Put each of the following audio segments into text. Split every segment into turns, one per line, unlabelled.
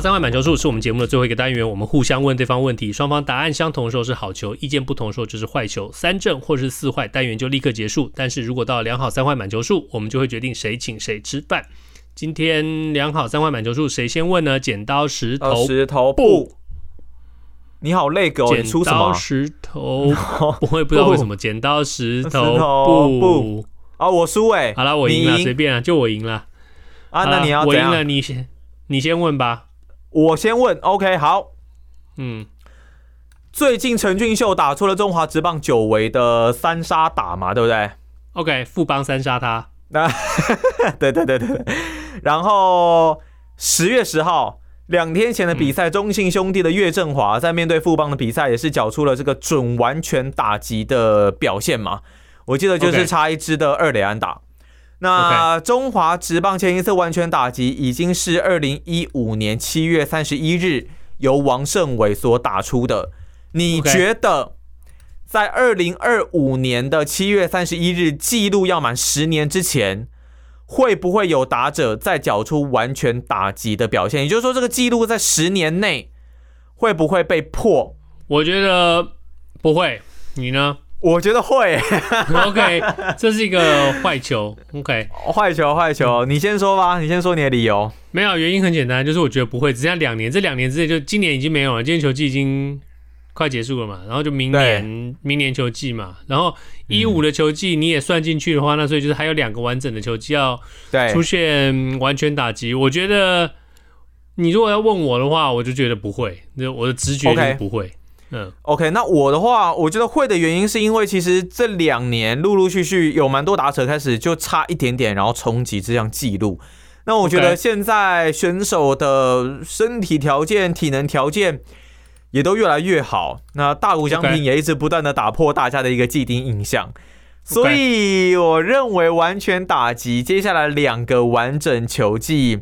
好三坏满球数是我们节目的最后一个单元，我们互相问对方问题，双方答案相同的时候是好球，意见不同的时候就是坏球。三正或是四坏，单元就立刻结束。但是如果到了两好三坏满球数，我们就会决定谁请谁吃饭。今天两好三坏满球数，谁先问呢？剪刀石头
石头布。你好累狗，
剪刀石头 不会不知道为什么剪刀石 头布
啊，我输哎，
好了，我赢了，随便啊，就我赢了
啊，那你要
我赢了，你先你先问吧。
我先问，OK，好，
嗯，
最近陈俊秀打出了中华职棒久违的三杀打嘛，对不对
？OK，富邦三杀他，
那 对对对对对。然后十月十号，两天前的比赛，中信兄弟的岳振华在面对富邦的比赛，也是缴出了这个准完全打击的表现嘛。我记得就是差一支的二垒安打。那中华职棒前一次完全打击已经是二零一五年七月三十一日由王胜伟所打出的。你觉得在二零二五年的七月三十一日记录要满十年之前，会不会有打者再缴出完全打击的表现？也就是说，这个记录在十年内会不会被破？
我觉得不会。你呢？
我觉得会，
OK，这是一个坏球，OK，
坏球，坏球，你先说吧，你先说你的理由。
没有，原因很简单，就是我觉得不会，只剩下两年，这两年之内就今年已经没有了，今年球季已经快结束了嘛，然后就明年，明年球季嘛，然后一五的球季你也算进去的话，那所以就是还有两个完整的球季要出现完全打击。我觉得你如果要问我的话，我就觉得不会，那我的直觉就是不会。嗯
，OK，那我的话，我觉得会的原因是因为其实这两年陆陆续续有蛮多打者开始就差一点点，然后冲击这项记录。那我觉得现在选手的身体条件、体能条件也都越来越好。那大谷翔平也一直不断的打破大家的一个既定印象，所以我认为完全打击接下来两个完整球季。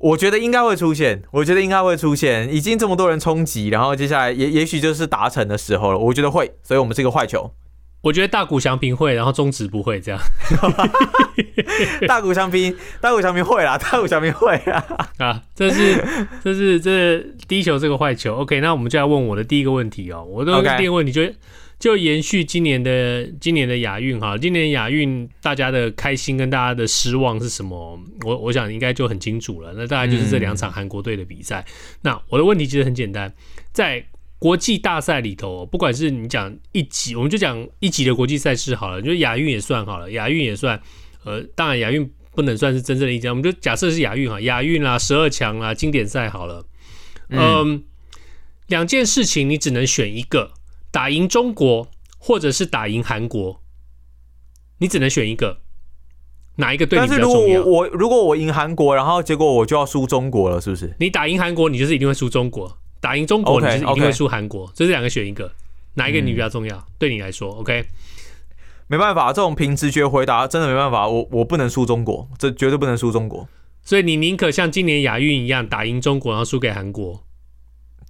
我觉得应该会出现，我觉得应该会出现，已经这么多人冲击，然后接下来也也许就是达成的时候了。我觉得会，所以我们是一个坏球。
我觉得大谷翔平会，然后中职不会这样。
大谷翔平，大谷翔平会啦，大谷翔平会啦。
啊，这是这是这是第一球这个坏球。OK，那我们就要问我的第一个问题哦。我的第一个问题就是。就延续今年的今年的亚运哈，今年亚运大家的开心跟大家的失望是什么？我我想应该就很清楚了。那大概就是这两场韩国队的比赛。那我的问题其实很简单，在国际大赛里头，不管是你讲一级，我们就讲一级的国际赛事好了，就亚运也算好了，亚运也算。呃，当然亚运不能算是真正的一级，我们就假设是亚运哈，亚运啦、十二强啦、经典赛好了。嗯，两件事情你只能选一个。打赢中国，或者是打赢韩国，你只能选一个，哪一个对你比较重要？
但是如果我如果我赢韩国，然后结果我就要输中国了，是不是？
你打赢韩国，你就是一定会输中国；打赢中国，你就是一定会输韩国。这是两个选一个，哪一个你比较重要？嗯、对你来说，OK？
没办法，这种凭直觉回答真的没办法。我我不能输中国，这绝对不能输中国。
所以你宁可像今年亚运一样打赢中国，然后输给韩国。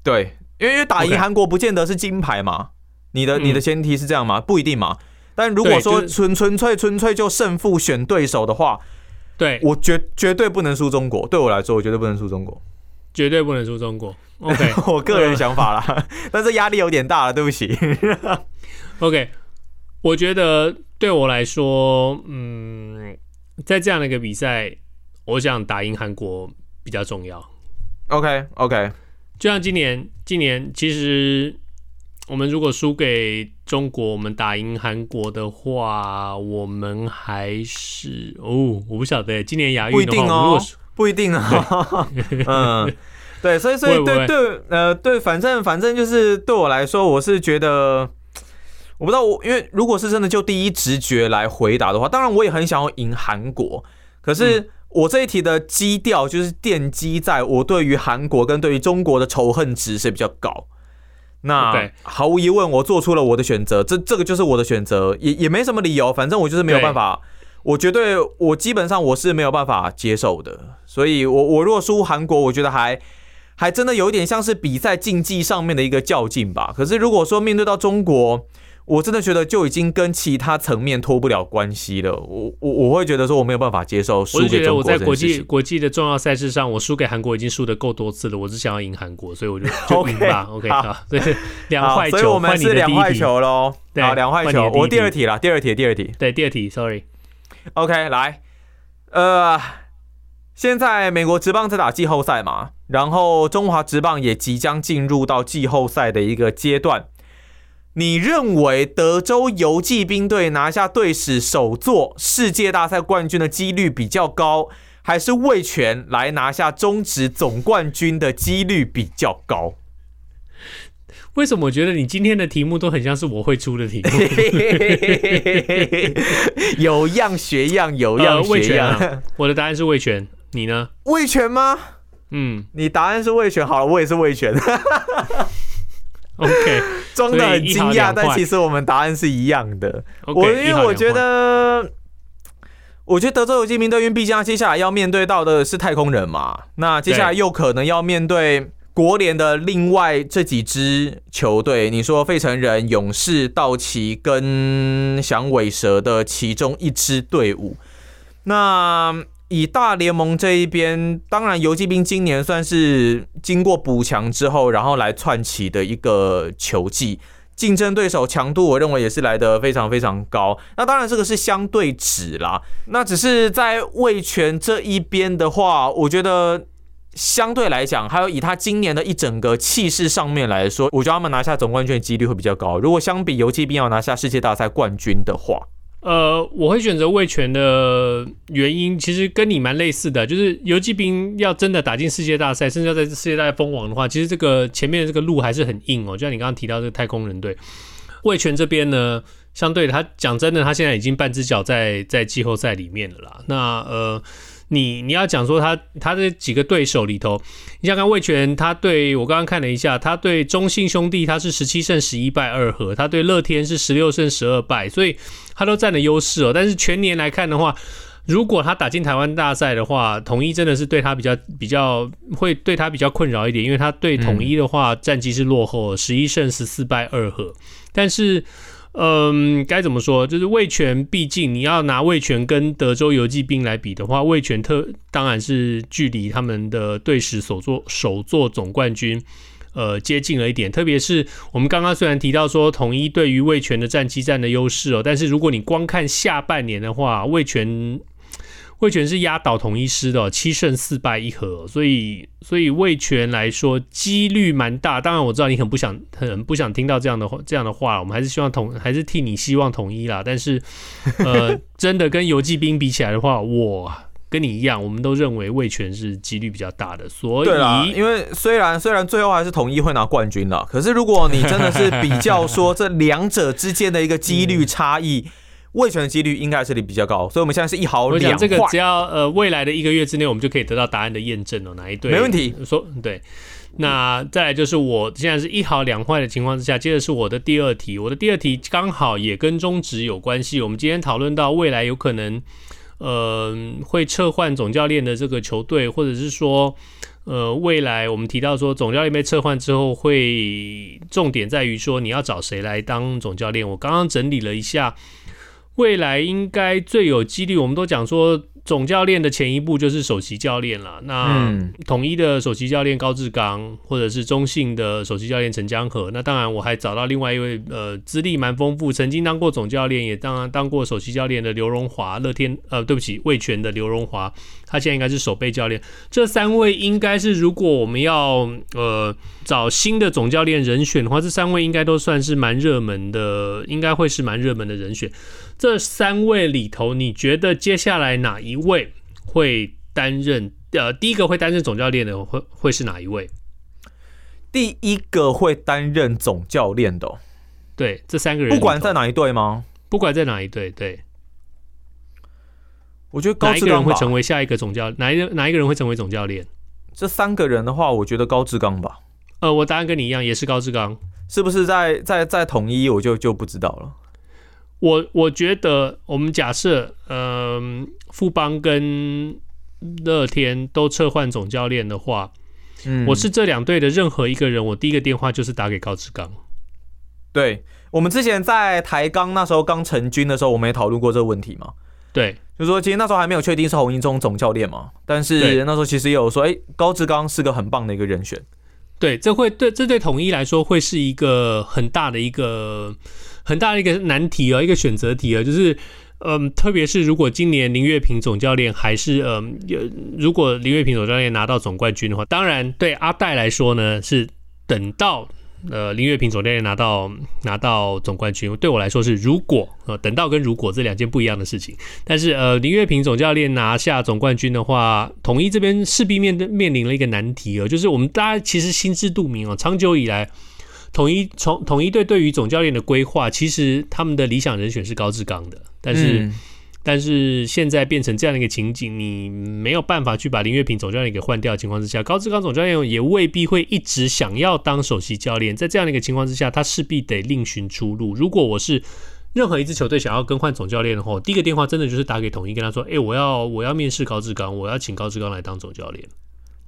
对。因为打赢韩国不见得是金牌嘛，你的你的前提是这样吗？不一定嘛。但如果说纯纯粹纯粹就胜负选对手的话，
对
我绝绝对不能输中国。对我来说，我绝对不能输中国，
绝对不能输中国。OK，
我个人想法啦，但是压力有点大了，对不起。
OK，我觉得对我来说，嗯，在这样的一个比赛，我想打赢韩国比较重要。
OK，OK。
就像今年，今年其实我们如果输给中国，我们打赢韩国的话，我们还是哦，我不晓得。今年亚运的话，如果
不一定啊。嗯，对，所以所以对对呃对，反正反正就是对我来说，我是觉得我不知道我，因为如果是真的就第一直觉来回答的话，当然我也很想要赢韩国，可是。嗯我这一题的基调就是奠基在我对于韩国跟对于中国的仇恨值是比较高，那毫无疑问，我做出了我的选择，这这个就是我的选择，也也没什么理由，反正我就是没有办法，我绝对我基本上我是没有办法接受的。所以我，我我如果输韩国，我觉得还还真的有一点像是比赛竞技上面的一个较劲吧。可是，如果说面对到中国，我真的觉得就已经跟其他层面脱不了关系了。我我我会觉得说我没有办法接受输给中国。
我觉得我在国际国际的重要赛事上，我输给韩国已经输的够多次了。我只想要赢韩国，所以我就就赢吧。OK，, okay 好，对，两坏球，
所以 我们是两坏球喽。
对，
好，两坏球。我第二题了，第二题，第二题。
对，第二题，Sorry。
OK，来，呃，现在美国职棒在打季后赛嘛，然后中华职棒也即将进入到季后赛的一个阶段。你认为德州游骑兵队拿下队史首座世界大赛冠军的几率比较高，还是魏权来拿下中职总冠军的几率比较高？
为什么我觉得你今天的题目都很像是我会出的题目？
有样学样，有样学样。
呃、我的答案是魏权，你呢？
魏权吗？
嗯，
你答案是魏权，好了，我也是魏权。
OK，
装的很惊讶，但其实我们答案是一样的。Okay, 我因为我觉得，我觉得德州游骑兵队，因为毕竟他接下来要面对到的是太空人嘛，那接下来又可能要面对国联的另外这几支球队。你说费城人、勇士、道奇跟响尾蛇的其中一支队伍，那。以大联盟这一边，当然游骑兵今年算是经过补强之后，然后来窜起的一个球季，竞争对手强度，我认为也是来得非常非常高。那当然这个是相对值啦，那只是在味全这一边的话，我觉得相对来讲，还有以他今年的一整个气势上面来说，我觉得他们拿下总冠军几率会比较高。如果相比游骑兵要拿下世界大赛冠军的话。
呃，我会选择魏全的原因，其实跟你蛮类似的，就是游击兵要真的打进世界大赛，甚至要在世界大赛封王的话，其实这个前面的这个路还是很硬哦。就像你刚刚提到这个太空人队，魏权这边呢，相对他讲真的，他现在已经半只脚在在季后赛里面了啦。那呃。你你要讲说他他这几个对手里头，你像看魏全，他对我刚刚看了一下，他对中信兄弟他是十七胜十一败二和，他对乐天是十六胜十二败，所以他都占了优势哦。但是全年来看的话，如果他打进台湾大赛的话，统一真的是对他比较比较会对他比较困扰一点，因为他对统一的话战绩是落后十一胜十四败二和，但是。嗯，该怎么说？就是味全，毕竟你要拿味全跟德州游击兵来比的话，味全特当然是距离他们的队史首座首座总冠军，呃，接近了一点。特别是我们刚刚虽然提到说统一对于味全的战绩占的优势哦，但是如果你光看下半年的话，味全。味全是压倒统一师的，七胜四败一和，所以所以魏全来说几率蛮大。当然我知道你很不想很不想听到这样的话这样的话，我们还是希望统还是替你希望统一啦。但是呃，真的跟游骑兵比起来的话，我跟你一样，我们都认为魏全是几率比较大的。所以
对啦，因为虽然虽然最后还是统一会拿冠军了，可是如果你真的是比较说这两者之间的一个几率差异。嗯味全的几率应该是比较高，所以我们现在是一好两坏。
这个只要呃未来的一个月之内，我们就可以得到答案的验证哦，哪一对？
没问题。
说对，那再来就是我现在是一好两坏的情况之下，接着是我的第二题。我的第二题刚好也跟中职有关系。我们今天讨论到未来有可能呃会撤换总教练的这个球队，或者是说呃未来我们提到说总教练被撤换之后，会重点在于说你要找谁来当总教练。我刚刚整理了一下。未来应该最有几率，我们都讲说。总教练的前一步就是首席教练了。那统一的首席教练高志刚，或者是中信的首席教练陈江河。那当然，我还找到另外一位呃资历蛮丰富，曾经当过总教练，也当然当过首席教练的刘荣华。乐天呃，对不起，魏全的刘荣华，他现在应该是守备教练。这三位应该是，如果我们要呃找新的总教练人选的话，这三位应该都算是蛮热门的，应该会是蛮热门的人选。这三位里头，你觉得接下来哪一位会担任？呃，第一个会担任总教练的会会是哪一位？
第一个会担任总教练的，
对，这三个人，
不管在哪一队吗？
不管在哪一队，对。
我觉得高志刚
哪一个人会成为下一个总教？哪一个哪一个人会成为总教练？
这三个人的话，我觉得高志刚吧。
呃，我答案跟你一样，也是高志刚。
是不是在在在统一，我就就不知道了。
我我觉得，我们假设，嗯、呃，富邦跟乐天都撤换总教练的话，嗯，我是这两队的任何一个人，我第一个电话就是打给高志刚。
对，我们之前在台钢那时候刚成军的时候，我们也讨论过这个问题嘛。
对，
就是说其实那时候还没有确定是洪一中总教练嘛，但是那时候其实也有说，哎、欸，高志刚是个很棒的一个人选。
对，这会对这对统一来说会是一个很大的一个。很大的一个难题啊，一个选择题啊，就是，嗯，特别是如果今年林月平总教练还是，嗯，如果林月平总教练拿到总冠军的话，当然对阿戴来说呢，是等到呃林月平总教练拿到拿到总冠军，对我来说是如果呃等到跟如果这两件不一样的事情。但是呃林月平总教练拿下总冠军的话，统一这边势必面对面临了一个难题啊，就是我们大家其实心知肚明啊，长久以来。统一从统一队对于总教练的规划，其实他们的理想人选是高志刚的，但是、嗯、但是现在变成这样的一个情景，你没有办法去把林月平总教练给换掉的情况之下，高志刚总教练也未必会一直想要当首席教练，在这样的一个情况之下，他势必得另寻出路。如果我是任何一支球队想要更换总教练的话，第一个电话真的就是打给统一，跟他说：“哎、欸，我要我要面试高志刚，我要请高志刚来当总教练。”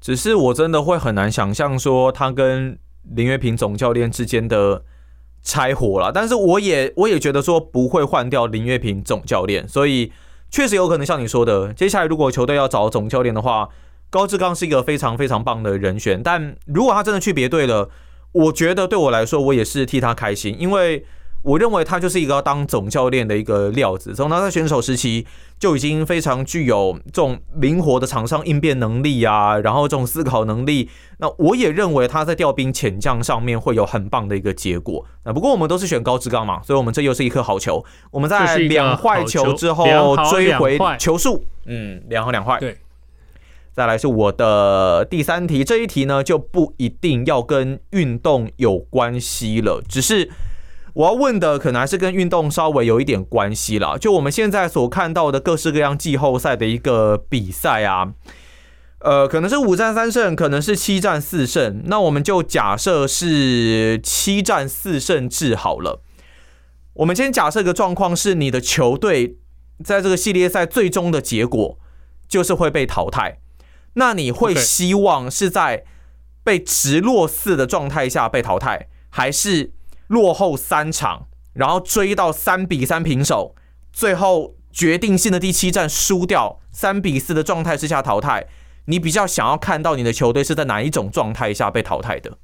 只是我真的会很难想象说他跟。林月平总教练之间的拆伙了，但是我也我也觉得说不会换掉林月平总教练，所以确实有可能像你说的，接下来如果球队要找总教练的话，高志刚是一个非常非常棒的人选，但如果他真的去别队了，我觉得对我来说，我也是替他开心，因为。我认为他就是一个要当总教练的一个料子，从他在选手时期就已经非常具有这种灵活的场上应变能力啊，然后这种思考能力。那我也认为他在调兵遣将上面会有很棒的一个结果。那不过我们都是选高志刚嘛，所以我们这又是一颗好球。我们在两坏球之后追回球数，嗯，两好两坏。对，再来是我的第三题，这一题呢就不一定要跟运动有关系了，只是。我要问的可能还是跟运动稍微有一点关系啦，就我们现在所看到的各式各样季后赛的一个比赛啊，呃，可能是五战三胜，可能是七战四胜，那我们就假设是七战四胜制好了。我们先假设一个状况是，你的球队在这个系列赛最终的结果就是会被淘汰，那你会希望是在被直落四的状态下被淘汰，还是？落后三场，然后追到三比三平手，最后决定性的第七战输掉，三比四的状态之下淘汰。你比较想要看到你的球队是在哪一种状态下被淘汰的？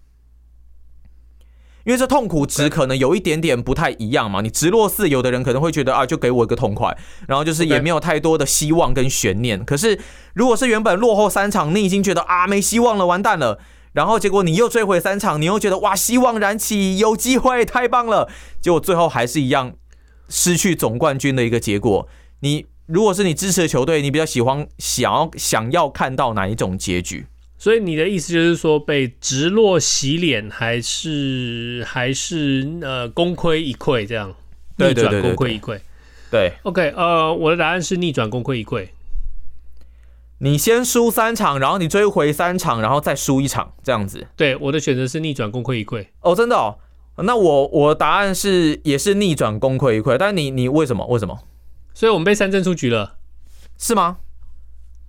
因为这痛苦值可能有一点点不太一样嘛。你直落四，有的人可能会觉得啊，就给我一个痛快，然后就是也没有太多的希望跟悬念。可是如果是原本落后三场，你已经觉得啊没希望了，完蛋了。然后结果你又追回三场，你又觉得哇，希望燃起，有机会，太棒了。结果最后还是一样失去总冠军的一个结果。你如果是你支持的球队，你比较喜欢想要想要看到哪一种结局？
所以你的意思就是说，被直落洗脸，还是还是呃功亏一篑这样？逆转功亏一篑。
对
，OK，呃，我的答案是逆转功亏一篑。
你先输三场，然后你追回三场，然后再输一场，这样子。
对，我的选择是逆转功亏一篑。
哦，真的哦。那我我的答案是也是逆转功亏一篑。但你你为什么？为什么？
所以我们被三振出局了，
是吗？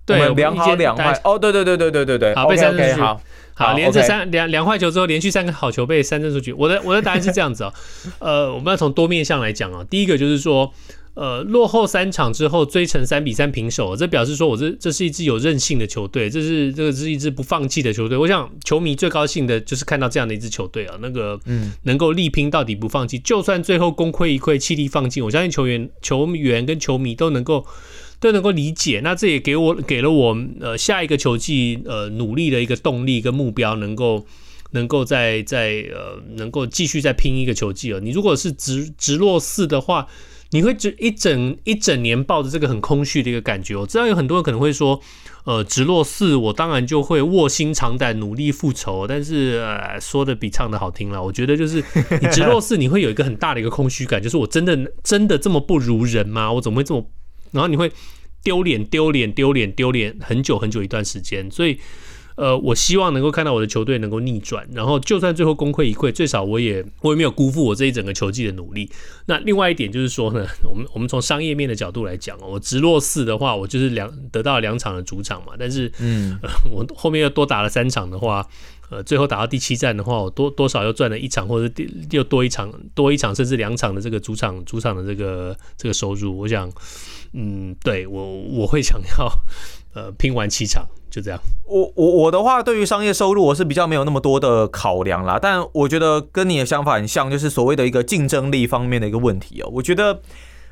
对，
我们两好两坏。哦，对对对对对对对。
好，被三振出局。
好，
好，连着三两两坏球之后，连续三个好球被三振出局。我的我的答案是这样子哦。呃，我们要从多面向来讲啊。第一个就是说。呃，落后三场之后追成三比三平手，这表示说我这这是一支有韧性的球队，这是这个是一支不放弃的球队。我想球迷最高兴的就是看到这样的一支球队啊，那个嗯，能够力拼到底不放弃，就算最后功亏一篑，气力放尽，我相信球员、球员跟球迷都能够都能够理解。那这也给我给了我呃下一个球季呃努力的一个动力跟目标，能够能够再再呃能够继续再拼一个球季了。你如果是直直落四的话。你会整一整一整年抱着这个很空虚的一个感觉。我知道有很多人可能会说，呃，直落四，我当然就会卧薪尝胆，努力复仇。但是，呃，说的比唱的好听了。我觉得就是你直落四，你会有一个很大的一个空虚感，就是我真的真的这么不如人吗？我怎么会这么？然后你会丢脸、丢脸、丢脸、丢脸很久很久一段时间。所以。呃，我希望能够看到我的球队能够逆转，然后就算最后功亏一篑，最少我也我也没有辜负我这一整个球季的努力。那另外一点就是说呢，我们我们从商业面的角度来讲，我直落四的话，我就是两得到了两场的主场嘛，但是嗯、呃，我后面又多打了三场的话。呃，最后打到第七站的话，我多多少又赚了一场，或者又多一场，多一场甚至两场的这个主场主场的这个这个收入。我想，嗯，对我我会想要呃拼完七场，就这样。
我我我的话，对于商业收入我是比较没有那么多的考量啦，但我觉得跟你的想法很像，就是所谓的一个竞争力方面的一个问题哦。我觉得。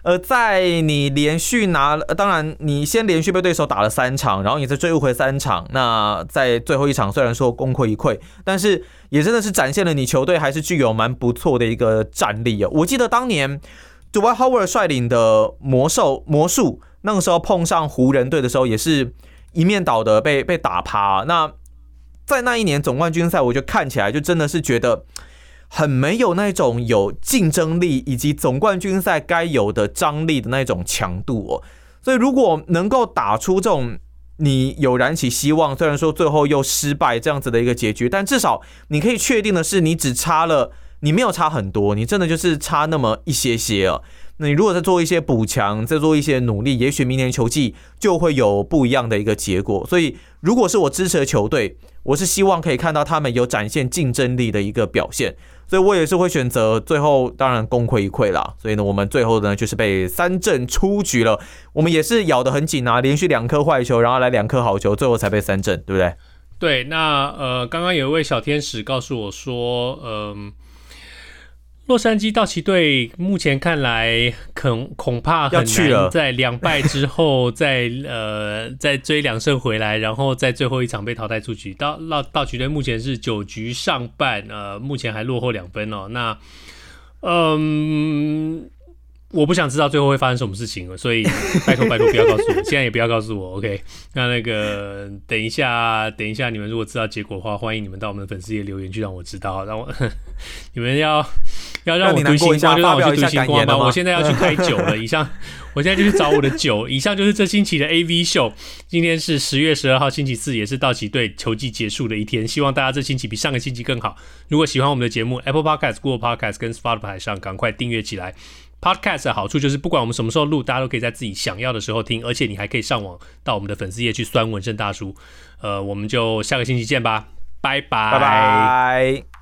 呃，在你连续拿了，当然你先连续被对手打了三场，然后你再追回三场，那在最后一场虽然说功亏一篑，但是也真的是展现了你球队还是具有蛮不错的一个战力哦。我记得当年 Dwight Howard 率领的魔兽魔术，那个时候碰上湖人队的时候，也是一面倒的被被打趴。那在那一年总冠军赛，我就看起来就真的是觉得。很没有那种有竞争力以及总冠军赛该有的张力的那种强度哦，所以如果能够打出这种你有燃起希望，虽然说最后又失败这样子的一个结局，但至少你可以确定的是，你只差了，你没有差很多，你真的就是差那么一些些哦。那你如果再做一些补强，再做一些努力，也许明年球季就会有不一样的一个结果。所以，如果是我支持的球队，我是希望可以看到他们有展现竞争力的一个表现。所以我也是会选择最后，当然功亏一篑啦。所以呢，我们最后呢就是被三振出局了。我们也是咬得很紧啊，连续两颗坏球，然后来两颗好球，最后才被三振，对不对？
对。那呃，刚刚有一位小天使告诉我说，嗯、洛杉矶道奇队目前看来恐恐怕很难在两败之后再呃再追两胜回来，然后在最后一场被淘汰出局。道道道奇队目前是九局上半，呃，目前还落后两分哦。那嗯。我不想知道最后会发生什么事情了，所以拜托拜托不要告诉我，现在也不要告诉我，OK？那那个等一下，等一下，你们如果知道结果的话，欢迎你们到我们的粉丝页留言去让我知道，让我 你们要要让我读星光，就让我去读星光吧。我现在要去开酒了，以上我现在就去找我的酒。以上就是这星期的 AV 秀，今天是十月十二号星期四，也是道奇队球季结束的一天。希望大家这星期比上个星期更好。如果喜欢我们的节目，Apple Podcast、Google Podcast 跟 Spotify 上赶快订阅起来。Podcast 的好处就是，不管我们什么时候录，大家都可以在自己想要的时候听，而且你还可以上网到我们的粉丝页去酸纹身大叔。呃，我们就下个星期见吧，拜拜，拜拜。